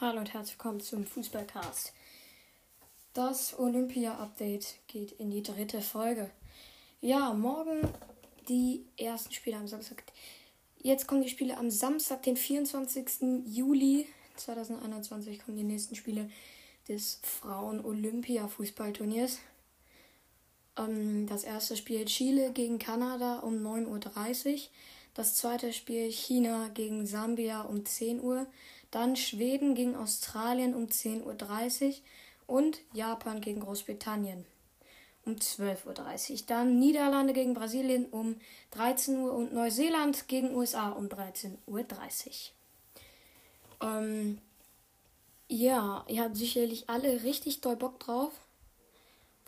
Hallo und herzlich willkommen zum Fußballcast. Das Olympia-Update geht in die dritte Folge. Ja, morgen die ersten Spiele am Samstag. Jetzt kommen die Spiele am Samstag, den 24. Juli 2021, kommen die nächsten Spiele des Frauen-Olympia-Fußballturniers. Ähm, das erste Spiel Chile gegen Kanada um 9.30 Uhr. Das zweite Spiel China gegen Sambia um 10 Uhr. Dann Schweden gegen Australien um 10.30 Uhr und Japan gegen Großbritannien um 12.30 Uhr. Dann Niederlande gegen Brasilien um 13 Uhr und Neuseeland gegen USA um 13.30 Uhr. Ähm, ja, ihr habt sicherlich alle richtig doll Bock drauf.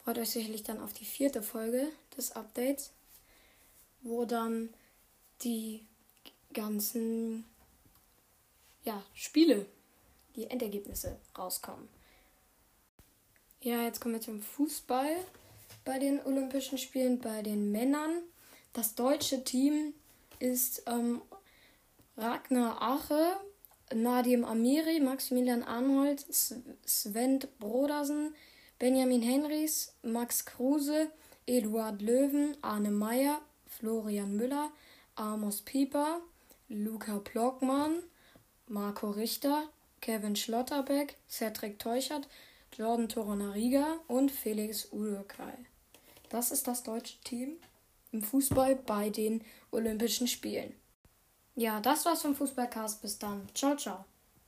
Freut euch sicherlich dann auf die vierte Folge des Updates, wo dann die ganzen ja, Spiele, die Endergebnisse rauskommen. Ja, jetzt kommen wir zum Fußball bei den Olympischen Spielen bei den Männern. Das deutsche Team ist ähm, Ragnar Ache, Nadim Amiri, Maximilian Arnold, Sven Brodersen, Benjamin Henrys, Max Kruse, Eduard Löwen, Arne Meyer, Florian Müller, Amos Pieper, Luca Plockmann, Marco Richter, Kevin Schlotterbeck, Cedric Teuchert, Jordan Toronariga und Felix Urukai. Das ist das deutsche Team im Fußball bei den Olympischen Spielen. Ja, das war's vom Fußballcast. Bis dann. Ciao, ciao.